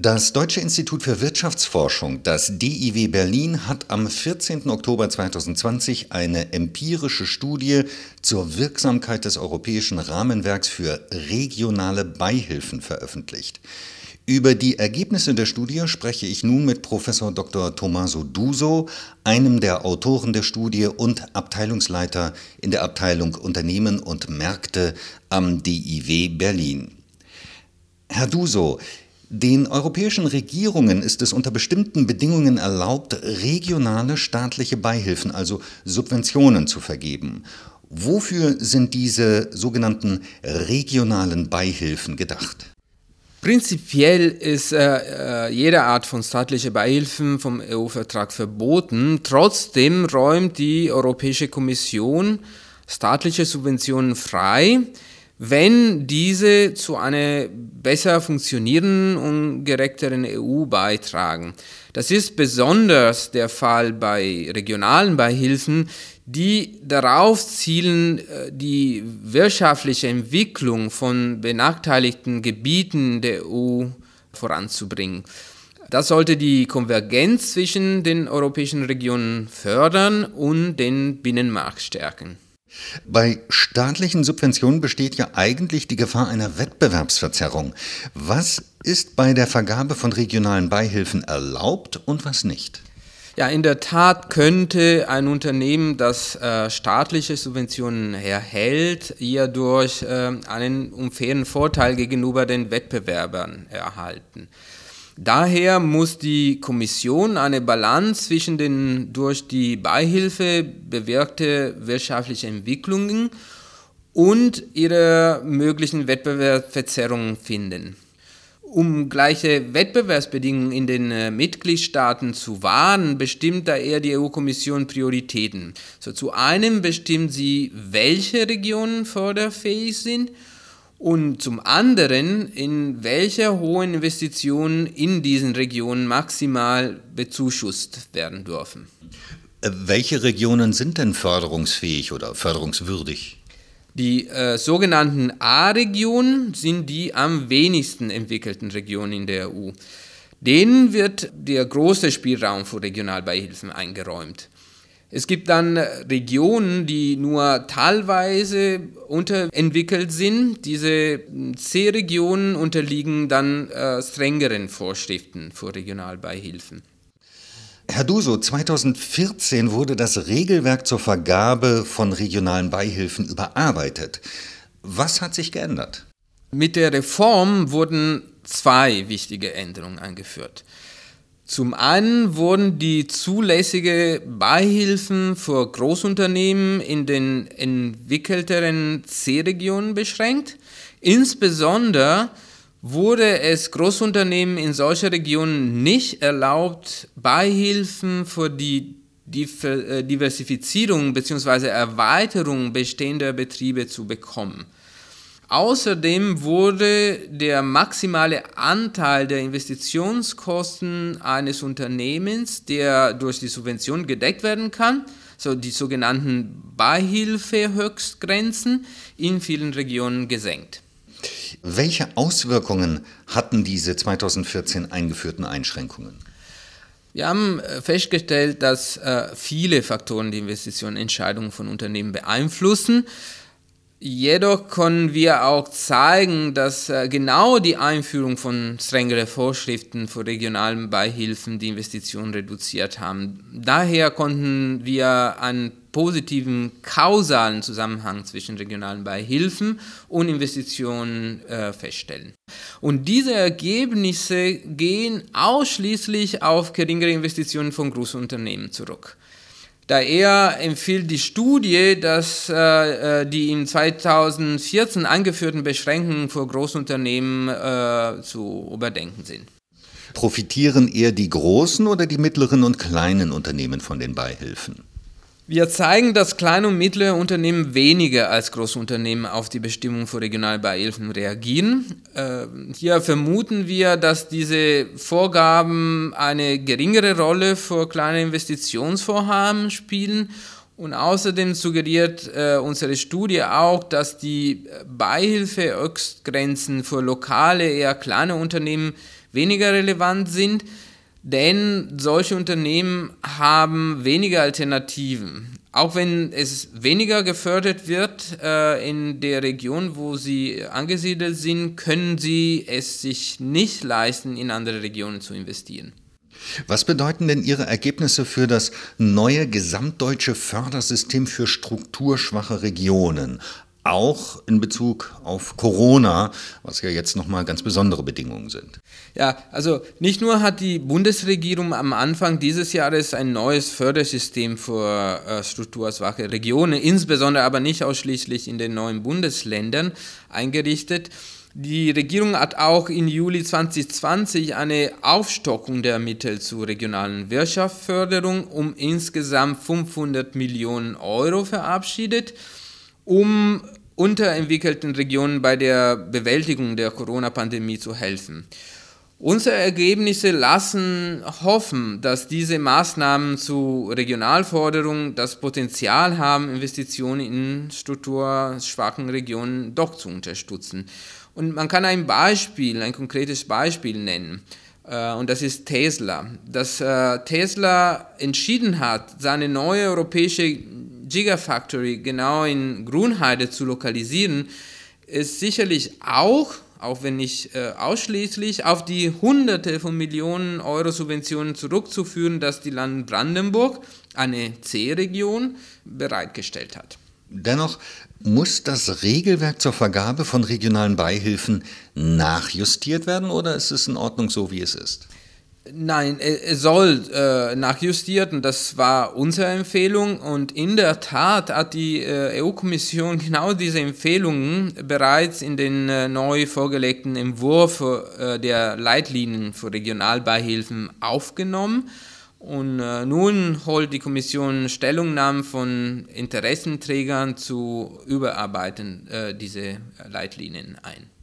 Das Deutsche Institut für Wirtschaftsforschung, das DIW Berlin, hat am 14. Oktober 2020 eine empirische Studie zur Wirksamkeit des europäischen Rahmenwerks für regionale Beihilfen veröffentlicht. Über die Ergebnisse der Studie spreche ich nun mit Professor Dr. Tommaso Duso, einem der Autoren der Studie und Abteilungsleiter in der Abteilung Unternehmen und Märkte am DIW Berlin. Herr Duso, den europäischen Regierungen ist es unter bestimmten Bedingungen erlaubt, regionale staatliche Beihilfen, also Subventionen zu vergeben. Wofür sind diese sogenannten regionalen Beihilfen gedacht? Prinzipiell ist äh, äh jede Art von staatlicher Beihilfen vom EU-Vertrag verboten. Trotzdem räumt die Europäische Kommission staatliche Subventionen frei, wenn diese zu einer besser funktionierenden und gerechteren EU beitragen. Das ist besonders der Fall bei regionalen Beihilfen, die darauf zielen, äh, die wirtschaftliche Entwicklung von benachteiligten Gebieten der EU voranzubringen. Das sollte die Konvergenz zwischen den europäischen Regionen fördern und den Binnenmarkt stärken. Bei staatlichen Subventionen besteht ja eigentlich die Gefahr einer Wettbewerbsverzerrung. Was ist bei der Vergabe von regionalen Beihilfen erlaubt und was nicht? Ja, in der Tat könnte ein Unternehmen, das äh, staatliche Subventionen erhält, eher durch äh, einen unfairen Vorteil gegenüber den Wettbewerbern erhalten. Daher muss die Kommission eine Balance zwischen den durch die Beihilfe bewirkte wirtschaftlichen Entwicklungen und ihrer möglichen Wettbewerbsverzerrung finden. Um gleiche Wettbewerbsbedingungen in den äh, Mitgliedstaaten zu wahren, bestimmt daher die EU-Kommission Prioritäten. So, zu einem bestimmt sie, welche Regionen förderfähig sind und zum anderen, in welcher hohen Investitionen in diesen Regionen maximal bezuschusst werden dürfen. Äh, welche Regionen sind denn förderungsfähig oder förderungswürdig? Die äh, sogenannten A-Regionen sind die am wenigsten entwickelten Regionen in der EU. Denen wird der große Spielraum für Regionalbeihilfen eingeräumt. Es gibt dann Regionen, die nur teilweise unterentwickelt sind. Diese C-Regionen unterliegen dann äh, strengeren Vorschriften für Regionalbeihilfen. Herr Duso, 2014 wurde das Regelwerk zur Vergabe von regionalen Beihilfen überarbeitet. Was hat sich geändert? Mit der Reform wurden zwei wichtige Änderungen eingeführt. Zum einen wurden die zulässige Beihilfen für Großunternehmen in den entwickelteren C-Regionen beschränkt. Insbesondere wurde es Großunternehmen in solchen Regionen nicht erlaubt, Beihilfen für die äh, Diversifizierung bzw. Erweiterung bestehender Betriebe zu bekommen. Außerdem wurde der maximale Anteil der Investitionskosten eines Unternehmens, der durch die Subvention gedeckt werden kann, so die sogenannten Beihilfehöchstgrenzen, in vielen Regionen gesenkt. Welche Auswirkungen hatten diese 2014 eingeführten Einschränkungen? Wir haben äh, festgestellt, dass äh, viele Faktoren die Investitionentscheidungen von Unternehmen beeinflussen. Jedoch können wir auch zeigen, dass äh, genau die Einführung von strengeren Vorschriften für regionalen Beihilfen die Investitionen reduziert haben. Daher konnten wir einen positiven kausalen Zusammenhang zwischen regionalen Beihilfen und Investitionen äh, feststellen. Und diese Ergebnisse gehen ausschließlich auf geringere Investitionen von Großunternehmen zurück. Daher empfiehlt die Studie, dass äh, äh die in 2014 eingeführten Beschränkungen für Großunternehmen äh, zu überdenken sind. Profitieren eher die großen oder die mittleren und kleinen Unternehmen von den Beihilfen? Wir zeigen, dass kleine und mittlere Unternehmen weniger als Großunternehmen auf die Bestimmung für Regionalbeihilfen reagieren. Äh, hier vermuten wir, dass diese Vorgaben eine geringere Rolle für kleine Investitionsvorhaben spielen und außerdem suggeriert äh, unsere Studie auch, dass die Beihilfeöxtgrenzen für lokale, eher kleine Unternehmen weniger relevant sind, denn solche Unternehmen haben weniger Alternativen. Auch wenn es weniger gefördert wird äh, in der Region, wo sie angesiedelt sind, können sie es sich nicht leisten, in andere Regionen zu investieren. Was bedeuten denn Ihre Ergebnisse für das neue gesamtdeutsche Fördersystem für strukturschwache Regionen? Auch in Bezug auf Corona, was ja jetzt nochmal ganz besondere Bedingungen sind. Ja, also nicht nur hat die Bundesregierung am Anfang dieses Jahres ein neues Fördersystem für äh, strukturschwache Regionen, insbesondere aber nicht ausschließlich in den neuen Bundesländern eingerichtet, die Regierung hat auch im Juli 2020 eine Aufstockung der Mittel zur regionalen Wirtschaftsförderung um insgesamt 500 Millionen Euro verabschiedet, um unterentwickelten Regionen bei der Bewältigung der Corona-Pandemie zu helfen. Unsere Ergebnisse lassen hoffen, dass diese Maßnahmen zur Regionalforderung das Potenzial haben, Investitionen in strukturschwachen Regionen doch zu unterstützen. Und man kann ein Beispiel, ein konkretes Beispiel nennen. Äh, und das ist Tesla. Dass äh, Tesla entschieden hat, seine neue europäische Gigafactory genau in Grunheide zu lokalisieren, ist sicherlich auch, auch wenn nicht äh, ausschließlich, auf die Hunderte von Millionen Euro Subventionen zurückzuführen, dass die Land Brandenburg, eine C-Region, bereitgestellt hat. Dennoch muss das Regelwerk zur Vergabe von regionalen Beihilfen nachjustiert werden oder ist es in Ordnung so, wie es ist? Nein, es soll äh, nachjustiert und das war unsere Empfehlung und in der Tat hat die äh, EU-Kommission genau diese Empfehlungen bereits in den äh, neu vorgelegten Entwurf äh, der Leitlinien für Regionalbeihilfen aufgenommen und äh, nun holt die Kommission Stellungnahmen von Interessenträgern zu Überarbeiten äh, diese Leitlinien ein.